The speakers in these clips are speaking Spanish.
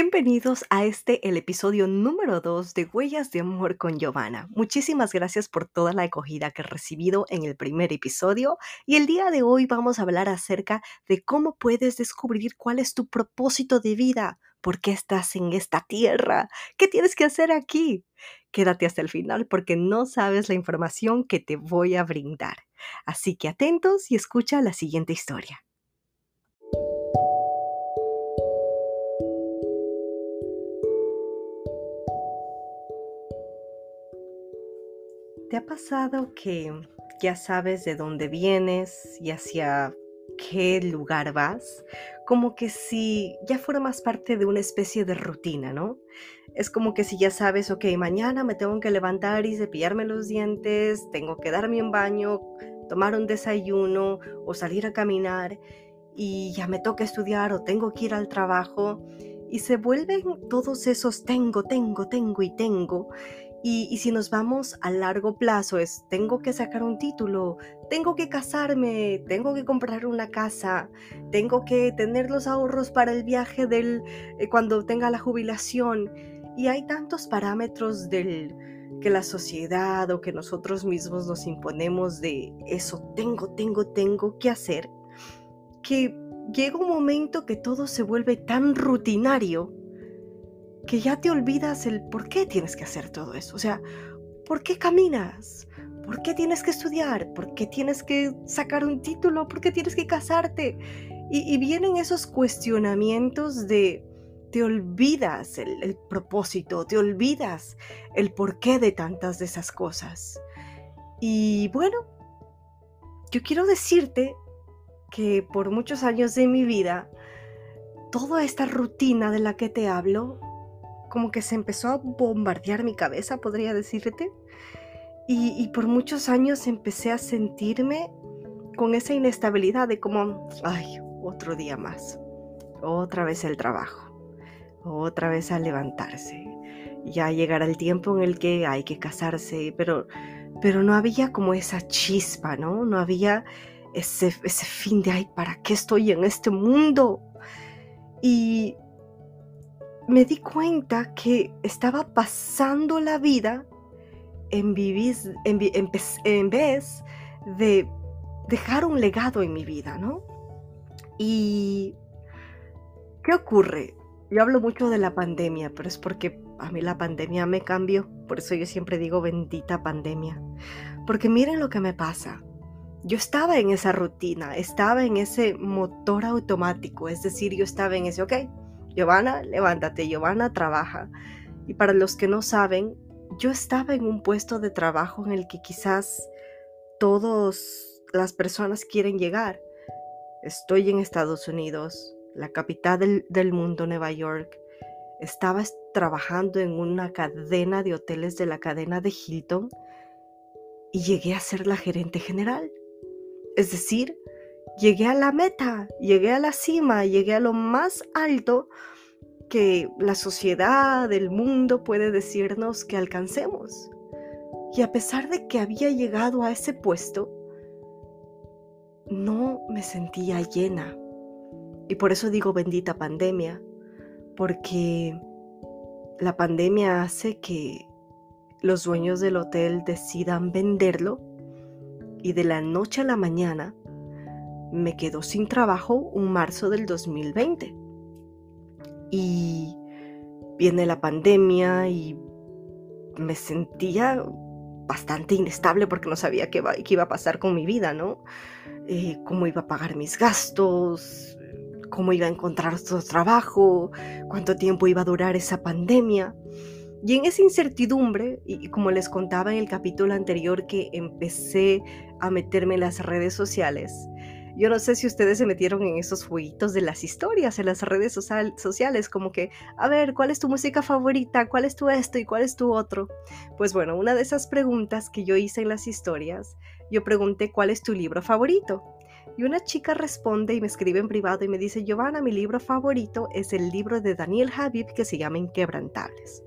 Bienvenidos a este, el episodio número 2 de Huellas de Amor con Giovanna. Muchísimas gracias por toda la acogida que he recibido en el primer episodio y el día de hoy vamos a hablar acerca de cómo puedes descubrir cuál es tu propósito de vida, por qué estás en esta tierra, qué tienes que hacer aquí. Quédate hasta el final porque no sabes la información que te voy a brindar. Así que atentos y escucha la siguiente historia. ¿Te ha pasado que ya sabes de dónde vienes y hacia qué lugar vas? Como que si ya formas parte de una especie de rutina, ¿no? Es como que si ya sabes, ok, mañana me tengo que levantar y cepillarme los dientes, tengo que darme un baño, tomar un desayuno o salir a caminar y ya me toca estudiar o tengo que ir al trabajo y se vuelven todos esos tengo, tengo, tengo y tengo y, si nos vamos a largo plazo, es tengo que sacar un título, tengo que casarme, tengo que comprar una casa, tengo que tener los ahorros para el viaje del, eh, cuando tenga la jubilación. Y hay tantos parámetros del, que la sociedad o que nosotros mismos nos imponemos de eso tengo, tengo, tengo que hacer, que llega un momento que todo se vuelve tan rutinario que ya te olvidas el por qué tienes que hacer todo eso. O sea, ¿por qué caminas? ¿Por qué tienes que estudiar? ¿Por qué tienes que sacar un título? ¿Por qué tienes que casarte? Y, vienen esos cuestionamientos de te olvidas el, propósito, te olvidas el porqué de tantas de esas cosas. Y bueno, yo quiero decirte que por muchos años de mi vida, toda esta rutina de la que te hablo como que se empezó a bombardear mi cabeza, podría decirte. Y, por muchos años empecé a sentirme con esa inestabilidad de como, ay, otro día más, otra vez el trabajo, otra vez a levantarse. Ya llegará el tiempo en el que hay que casarse, pero, pero no había como esa chispa, ¿no? No había ese, ese fin de, ay, ¿para qué estoy en este mundo? Y me di cuenta que estaba pasando la vida en, en, vez de dejar un legado en mi vida, ¿no? Y ¿qué ocurre? Yo hablo mucho de la pandemia, pero es porque a mí la pandemia me cambió. Por eso yo siempre digo bendita pandemia. Porque miren lo que me pasa. Yo estaba en esa rutina, estaba en ese motor automático, es decir, yo estaba en ese, ok, Giovanna, levántate, Giovanna, trabaja. Y para los que no saben, yo estaba en un puesto de trabajo en el que quizás todas las personas quieren llegar. Estoy en Estados Unidos, la capital del, del mundo, Nueva York. Estaba trabajando en una cadena de hoteles de la cadena de Hilton y llegué a ser la gerente general. Es decir, llegué a la meta, llegué a la cima, llegué a lo más alto que la sociedad, el mundo puede decirnos que alcancemos. Y a pesar de que había llegado a ese puesto, no me sentía llena. Y por eso digo bendita pandemia, porque la pandemia hace que los dueños del hotel decidan venderlo y de la noche a la mañana me quedo sin trabajo un marzo del 2020. Y viene la pandemia y me sentía bastante inestable porque no sabía qué, iba a pasar con mi vida, ¿no? Eh, cómo iba a pagar mis gastos, cómo iba a encontrar otro trabajo, cuánto tiempo iba a durar esa pandemia. Y en esa incertidumbre, y como les contaba en el capítulo anterior que empecé a meterme en las redes sociales, yo no sé si ustedes se metieron en esos jueguitos de las historias en las redes sociales, como que, a ver, ¿cuál es tu música favorita? ¿Cuál es tu esto y cuál es tu otro? Pues bueno, una de esas preguntas que yo hice en las historias, yo pregunté, ¿cuál es tu libro favorito? Y una chica responde y me escribe en privado y me dice, Giovanna, mi libro favorito es el libro de Daniel Habib que se llama Inquebrantables.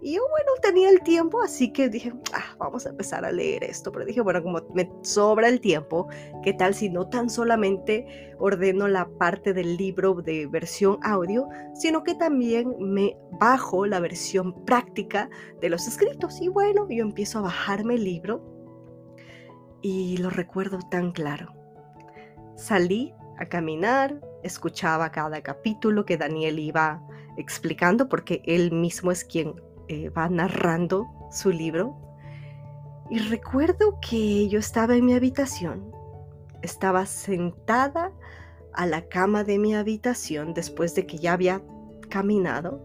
Y yo, bueno, tenía el tiempo, así que dije, ah, vamos a empezar a leer esto. Pero dije, bueno, como me sobra el tiempo, ¿qué tal si no tan solamente ordeno la parte del libro de versión audio, sino que también me bajo la versión práctica de los escritos? Y bueno, yo empiezo a bajarme el libro y lo recuerdo tan claro. Salí a caminar, escuchaba cada capítulo que Daniel iba explicando, porque él mismo es quien eh, va narrando su libro. Y recuerdo que yo estaba en mi habitación, estaba sentada a la cama de mi habitación después de que ya había caminado.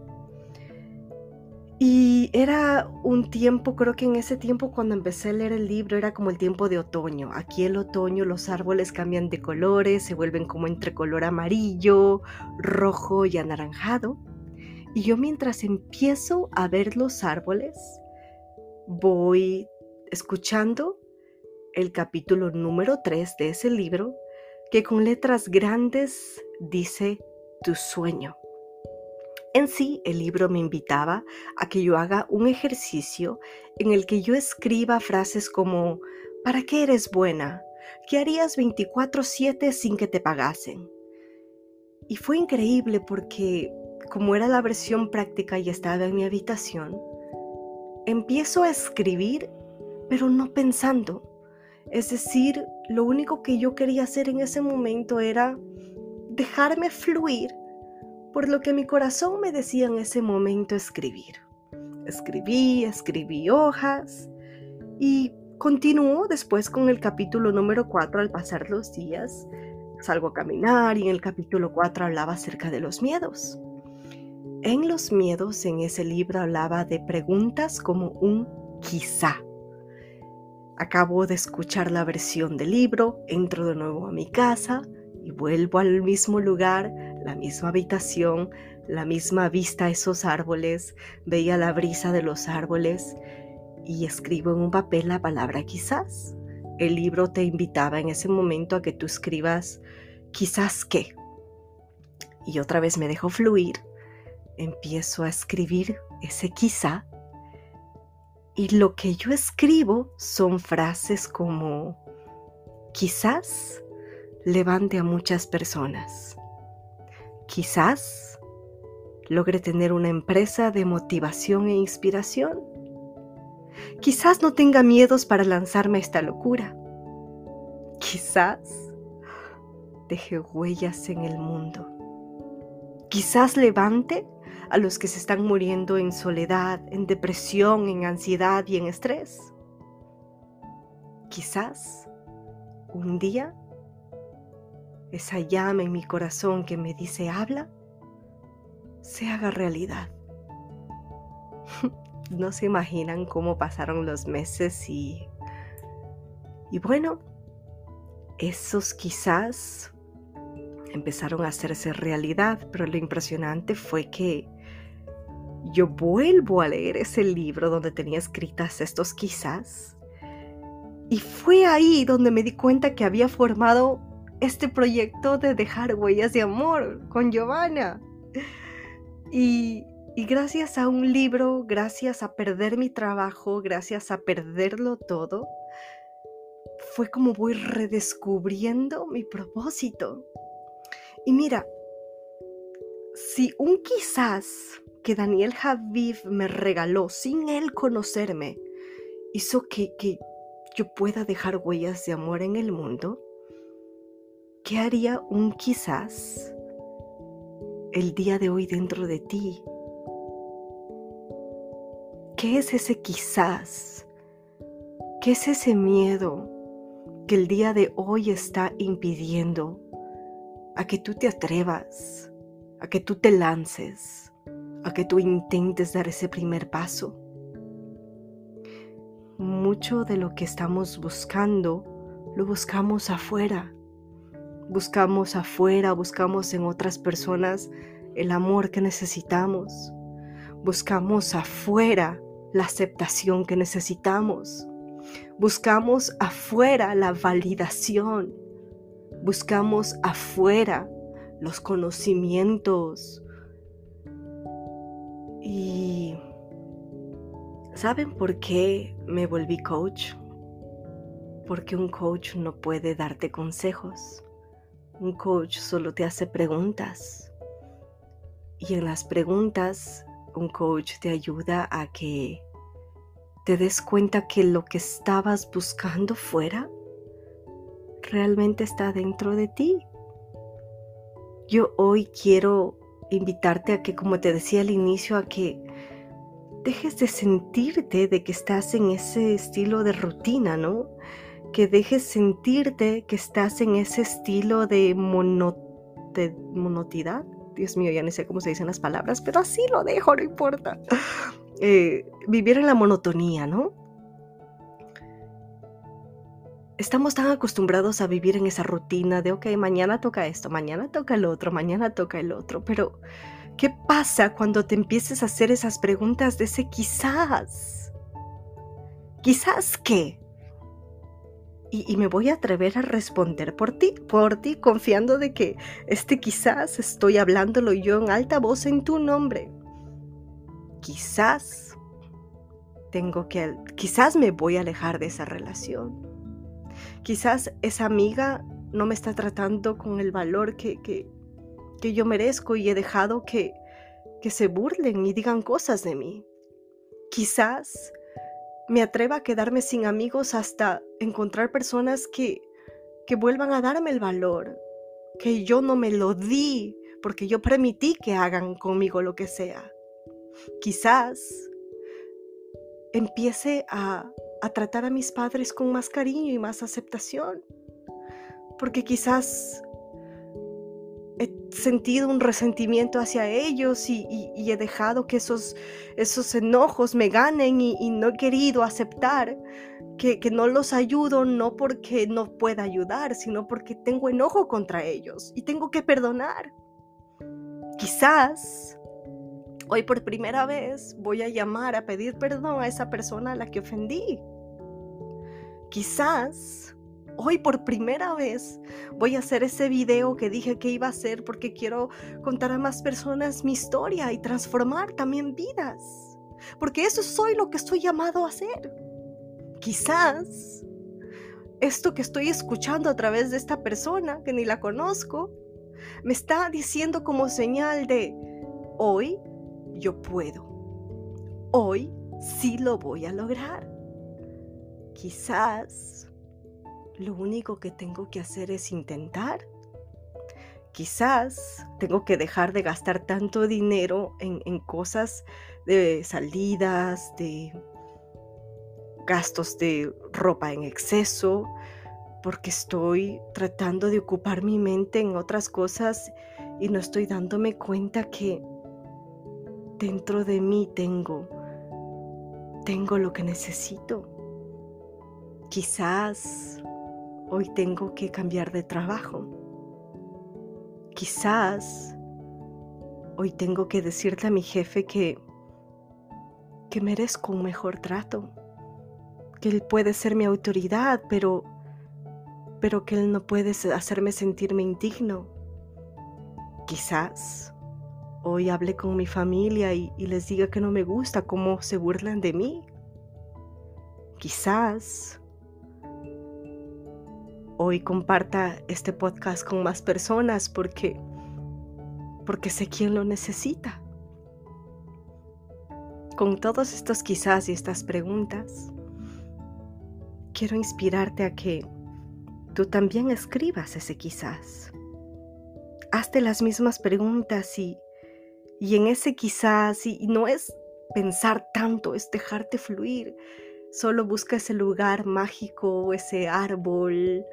Y era un tiempo, creo que en ese tiempo cuando empecé a leer el libro era como el tiempo de otoño. Aquí el otoño los árboles cambian de colores, se vuelven como entre color amarillo, rojo y anaranjado. Y yo mientras empiezo a ver los árboles, voy escuchando el capítulo número 3 de ese libro que con letras grandes dice tu sueño. En sí, el libro me invitaba a que yo haga un ejercicio en el que yo escriba frases como ¿Para qué eres buena? ¿Qué harías 24/7 sin que te pagasen? Y fue increíble porque como era la versión práctica y estaba en mi habitación, empiezo a escribir, pero no pensando. Es decir, lo único que yo quería hacer en ese momento era dejarme fluir por lo que mi corazón me decía en ese momento escribir. Escribí, escribí hojas y continuó después con el capítulo número 4 al pasar los días. Salgo a caminar y en el capítulo 4 hablaba acerca de los miedos. En los miedos, en ese libro hablaba de preguntas como un quizá. Acabo de escuchar la versión del libro, entro de nuevo a mi casa y vuelvo al mismo lugar, la misma habitación, la misma vista a esos árboles, veía la brisa de los árboles y escribo en un papel la palabra quizás. El libro te invitaba en ese momento a que tú escribas quizás qué. Y otra vez me dejo fluir empiezo a escribir ese quizá y lo que yo escribo son frases como quizás levante a muchas personas, quizás logre tener una empresa de motivación e inspiración, quizás no tenga miedos para lanzarme a esta locura, quizás deje huellas en el mundo, quizás levante a los que se están muriendo en soledad, en depresión, en ansiedad y en estrés. Quizás un día esa llama en mi corazón que me dice habla, se haga realidad. no se imaginan cómo pasaron los meses y... Y bueno, esos quizás empezaron a hacerse realidad, pero lo impresionante fue que yo vuelvo a leer ese libro donde tenía escritas estos quizás. Y fue ahí donde me di cuenta que había formado este proyecto de dejar huellas de amor con Giovanna. Y, y gracias a un libro, gracias a perder mi trabajo, gracias a perderlo todo, fue como voy redescubriendo mi propósito. Y mira, si un quizás que Daniel Javid me regaló sin él conocerme hizo que, que yo pueda dejar huellas de amor en el mundo, ¿qué haría un quizás el día de hoy dentro de ti? ¿Qué es ese quizás ¿Qué es ese miedo que el día de hoy está impidiendo a que tú te atrevas, a que tú te lances, a que tú intentes dar ese primer paso? Mucho de lo que estamos buscando lo buscamos afuera. Buscamos afuera, buscamos en otras personas el amor que necesitamos. Buscamos afuera la aceptación que necesitamos. Buscamos afuera la validación. Buscamos afuera los conocimientos. Y ¿saben por qué me volví coach? Porque un coach no puede darte consejos. Un coach solo te hace preguntas. Y en las preguntas, un coach te ayuda a que te des cuenta que lo que estabas buscando fuera realmente está dentro de ti. Yo hoy quiero invitarte a que, como te decía al inicio, a que dejes de sentirte de que estás en ese estilo de rutina, ¿no? Que dejes sentirte que estás en ese estilo de, de monotidad. Dios mío, ya no sé cómo se dicen las palabras, pero así lo dejo, no importa. Eh, vivir en la monotonía, ¿no? Estamos tan acostumbrados a vivir en esa rutina de, ok, mañana toca esto, mañana toca el otro, mañana toca el otro, pero ¿qué pasa cuando te empieces a hacer esas preguntas de ese quizás? ¿Quizás qué? Y, me voy a atrever a responder por ti, por ti, confiando de que este quizás estoy hablándolo yo en alta voz en tu nombre quizás tengo que, quizás me voy a alejar de esa relación. Quizás esa amiga no me está tratando con el valor que, que, yo merezco y he dejado que, que se burlen y digan cosas de mí. Quizás me atreva a quedarme sin amigos hasta encontrar personas que, que vuelvan a darme el valor, que yo no me lo di porque yo permití que hagan conmigo lo que sea quizás empiece a, tratar a mis padres con más cariño y más aceptación, porque quizás he sentido un resentimiento hacia ellos y, he dejado que esos, esos enojos me ganen y, no he querido aceptar que, que, no los ayudo no porque no pueda ayudar, sino porque tengo enojo contra ellos y tengo que perdonar. Quizás Hoy por primera vez voy a llamar a pedir perdón a esa persona a la que ofendí. Quizás hoy por primera vez voy a hacer ese video que dije que iba a hacer porque quiero contar a más personas mi historia y transformar también vidas. Porque eso soy lo que estoy llamado a hacer. Quizás esto que estoy escuchando a través de esta persona que ni la conozco me está diciendo como señal de hoy yo puedo. Hoy sí lo voy a lograr. Quizás lo único que tengo que hacer es intentar. Quizás tengo que dejar de gastar tanto dinero en, cosas de salidas, de gastos de ropa en exceso, porque estoy tratando de ocupar mi mente en otras cosas y no estoy dándome cuenta que dentro de mí tengo, tengo lo que necesito. Quizás hoy tengo que cambiar de trabajo. Quizás hoy tengo que decirle a mi jefe que, que merezco un mejor trato, que él puede ser mi autoridad, pero, pero que él no puede hacerme sentirme indigno. Quizás hoy hablé con mi familia y, les diga que no me gusta cómo se burlan de mí. Quizás hoy comparta este podcast con más personas porque porque sé quién lo necesita. Con todos estos quizás y estas preguntas, quiero inspirarte a que tú también escribas ese quizás. Hazte las mismas preguntas y y en ese quizás, y no es pensar tanto, es dejarte fluir. Solo busca ese lugar mágico, ese árbol,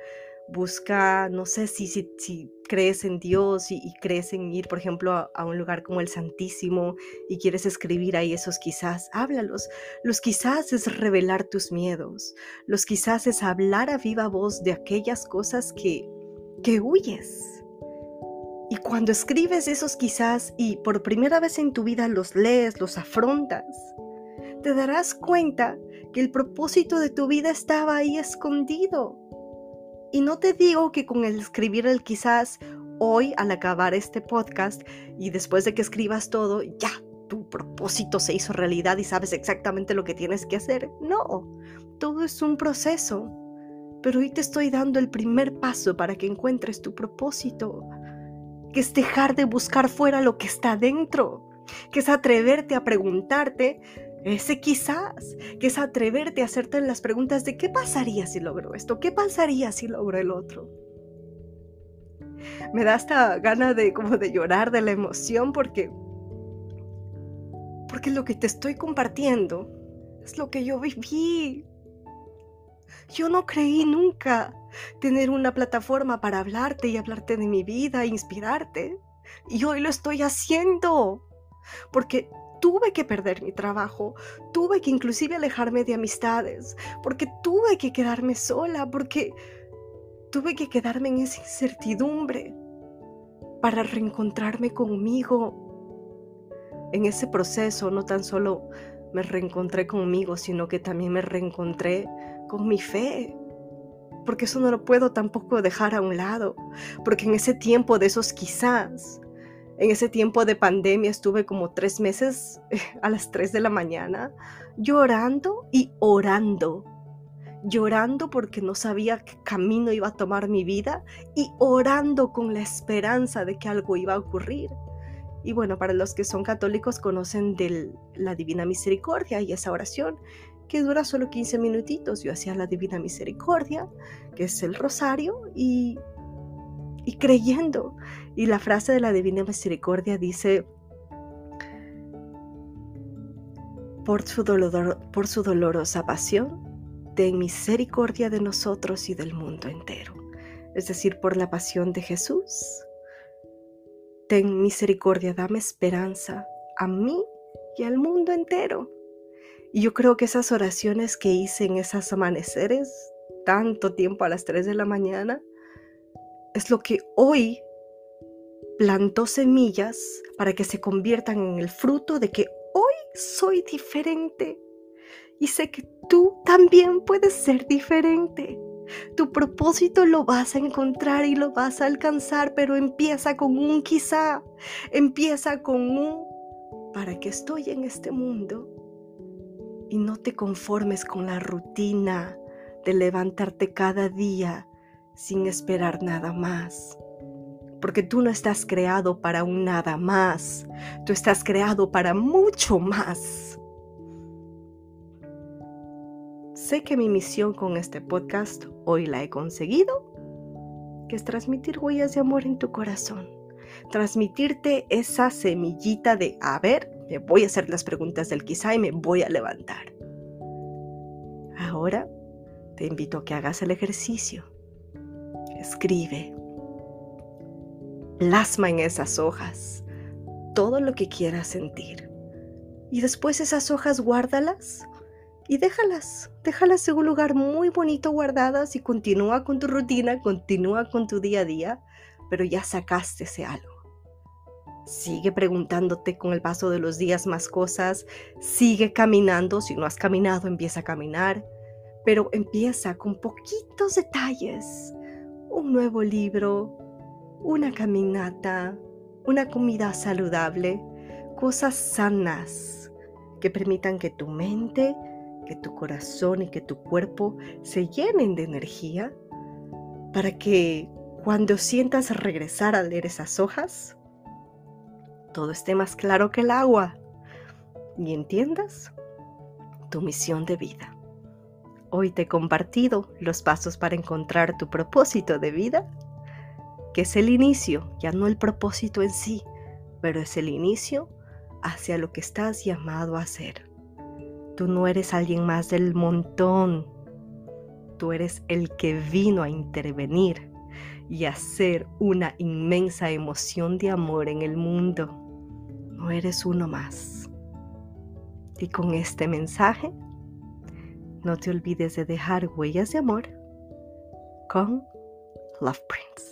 busca, no sé si, si, crees en Dios y, crees en ir, por ejemplo, a, a, un lugar como el Santísimo y quieres escribir ahí esos quizás, háblalos. Los quizás es revelar tus miedos. Los quizás es hablar a viva voz de aquellas cosas que, que huyes. Y cuando escribes esos quizás y por primera vez en tu vida los lees, los afrontas, te darás cuenta que el propósito de tu vida estaba ahí escondido y no te digo que con el escribir el quizás hoy al acabar este podcast y después de que escribas todo, ya tu propósito se hizo realidad y sabes exactamente lo que tienes que hacer. No, todo es un proceso. Pero hoy te estoy dando el primer paso para que encuentres tu propósito, que es dejar de buscar fuera lo que está dentro, que es atreverte a preguntarte ese quizás, que es atreverte a hacerte las preguntas de qué pasaría si logro esto, qué pasaría si logro el otro. Me da hasta gana de como de llorar de la emoción porque porque lo que te estoy compartiendo es lo que yo viví. Yo no creí nunca tener una plataforma para hablarte y hablarte de mi vida, inspirarte. Y hoy lo estoy haciendo. Porque tuve que perder mi trabajo, tuve que inclusive alejarme de amistades, porque tuve que quedarme sola, porque tuve que quedarme en esa incertidumbre para reencontrarme conmigo. En ese proceso no tan solo me reencontré conmigo, sino que también me reencontré con mi fe. Porque eso no lo puedo tampoco dejar a un lado. Porque en ese tiempo de esos quizás, en ese tiempo de pandemia estuve como tres meses a las tres de la mañana llorando y orando. Llorando porque no sabía qué camino iba a tomar mi vida y orando con la esperanza de que algo iba a ocurrir. Y bueno, para los que son católicos conocen de la Divina Misericordia y esa oración que dura solo 15 minutitos. Yo hacía la Divina Misericordia, que es el rosario, y y creyendo. Y la frase de la Divina Misericordia dice, por su, dolor, por su dolorosa pasión, ten misericordia de nosotros y del mundo entero. Es decir, por la pasión de Jesús, ten misericordia, dame esperanza a mí y al mundo entero. Y yo creo que esas oraciones que hice en esos amaneceres, tanto tiempo a las 3 de la mañana, es lo que hoy plantó semillas para que se conviertan en el fruto de que hoy soy diferente. Y sé que tú también puedes ser diferente. Tu propósito lo vas a encontrar y lo vas a alcanzar, pero empieza con un quizá, empieza con un para que estoy en este mundo. Y no te conformes con la rutina de levantarte cada día sin esperar nada más. Porque tú no estás creado para un nada más, tú estás creado para mucho más. Sé que mi misión con este podcast hoy la he conseguido, que es transmitir huellas de amor en tu corazón, transmitirte esa semillita de, a ver, me voy a hacer las preguntas del quizá y me voy a levantar. Ahora te invito a que hagas el ejercicio escribe. Plasma en esas hojas todo lo que quieras sentir. Y después esas hojas guárdalas y déjalas. Déjalas en un lugar muy bonito guardadas y continúa con tu rutina, continúa con tu día a día, pero ya sacaste ese algo. Sigue preguntándote con el paso de los días más cosas, sigue caminando, si no has caminado empieza a caminar, pero empieza con poquitos detalles un nuevo libro, una caminata, una comida saludable, cosas sanas que permitan que tu mente, que tu corazón y que tu cuerpo se llenen de energía para que cuando sientas regresar a leer esas hojas, todo esté más claro que el agua y entiendas tu misión de vida. Hoy te he compartido los pasos para encontrar tu propósito de vida, que es el inicio, ya no el propósito en sí, pero es el inicio hacia lo que estás llamado a hacer. Tú no eres alguien más del montón. Tú eres el que vino a intervenir y a hacer una inmensa emoción de amor en el mundo. No eres uno más. Y con este mensaje, no te olvides de dejar huellas de amor con Love Prince.